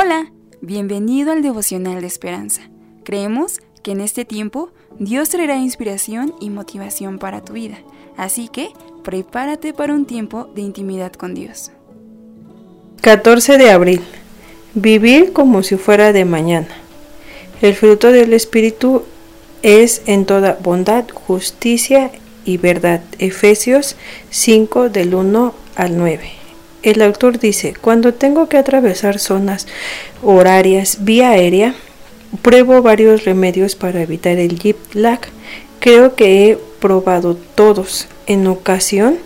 Hola, bienvenido al devocional de esperanza. Creemos que en este tiempo Dios traerá inspiración y motivación para tu vida, así que prepárate para un tiempo de intimidad con Dios. 14 de abril. Vivir como si fuera de mañana. El fruto del Espíritu es en toda bondad, justicia y verdad. Efesios 5 del 1 al 9. El autor dice, cuando tengo que atravesar zonas horarias vía aérea, pruebo varios remedios para evitar el jet lag. Creo que he probado todos. En ocasión,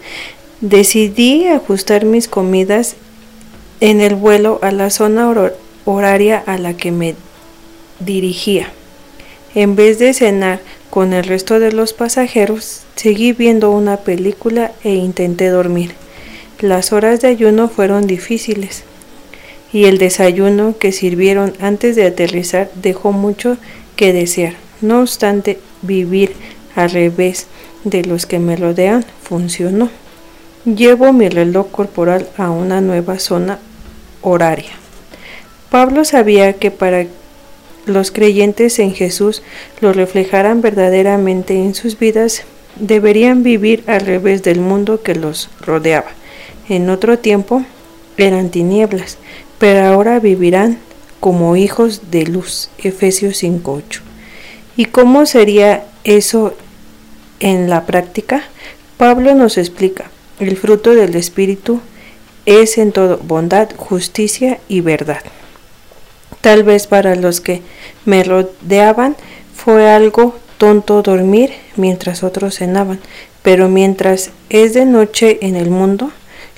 decidí ajustar mis comidas en el vuelo a la zona horaria a la que me dirigía. En vez de cenar con el resto de los pasajeros, seguí viendo una película e intenté dormir. Las horas de ayuno fueron difíciles y el desayuno que sirvieron antes de aterrizar dejó mucho que desear. No obstante, vivir al revés de los que me rodean funcionó. Llevo mi reloj corporal a una nueva zona horaria. Pablo sabía que para los creyentes en Jesús lo reflejaran verdaderamente en sus vidas, deberían vivir al revés del mundo que los rodeaba. En otro tiempo eran tinieblas, pero ahora vivirán como hijos de luz. Efesios 5.8. ¿Y cómo sería eso en la práctica? Pablo nos explica, el fruto del Espíritu es en todo bondad, justicia y verdad. Tal vez para los que me rodeaban fue algo tonto dormir mientras otros cenaban, pero mientras es de noche en el mundo,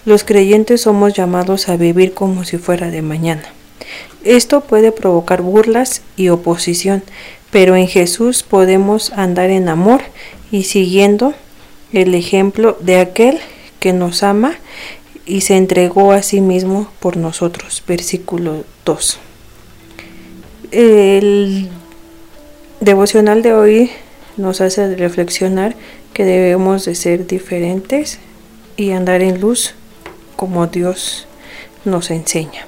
los creyentes somos llamados a vivir como si fuera de mañana. Esto puede provocar burlas y oposición, pero en Jesús podemos andar en amor y siguiendo el ejemplo de aquel que nos ama y se entregó a sí mismo por nosotros. Versículo 2. El devocional de hoy nos hace reflexionar que debemos de ser diferentes y andar en luz como Dios nos enseña.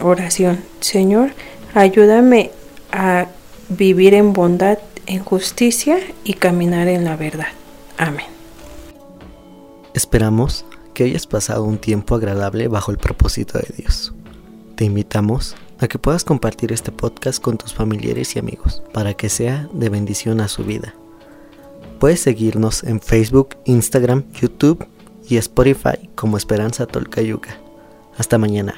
Oración. Señor, ayúdame a vivir en bondad, en justicia y caminar en la verdad. Amén. Esperamos que hayas pasado un tiempo agradable bajo el propósito de Dios. Te invitamos a que puedas compartir este podcast con tus familiares y amigos para que sea de bendición a su vida. Puedes seguirnos en Facebook, Instagram, YouTube y Spotify como Esperanza Tolcayuca. Hasta mañana.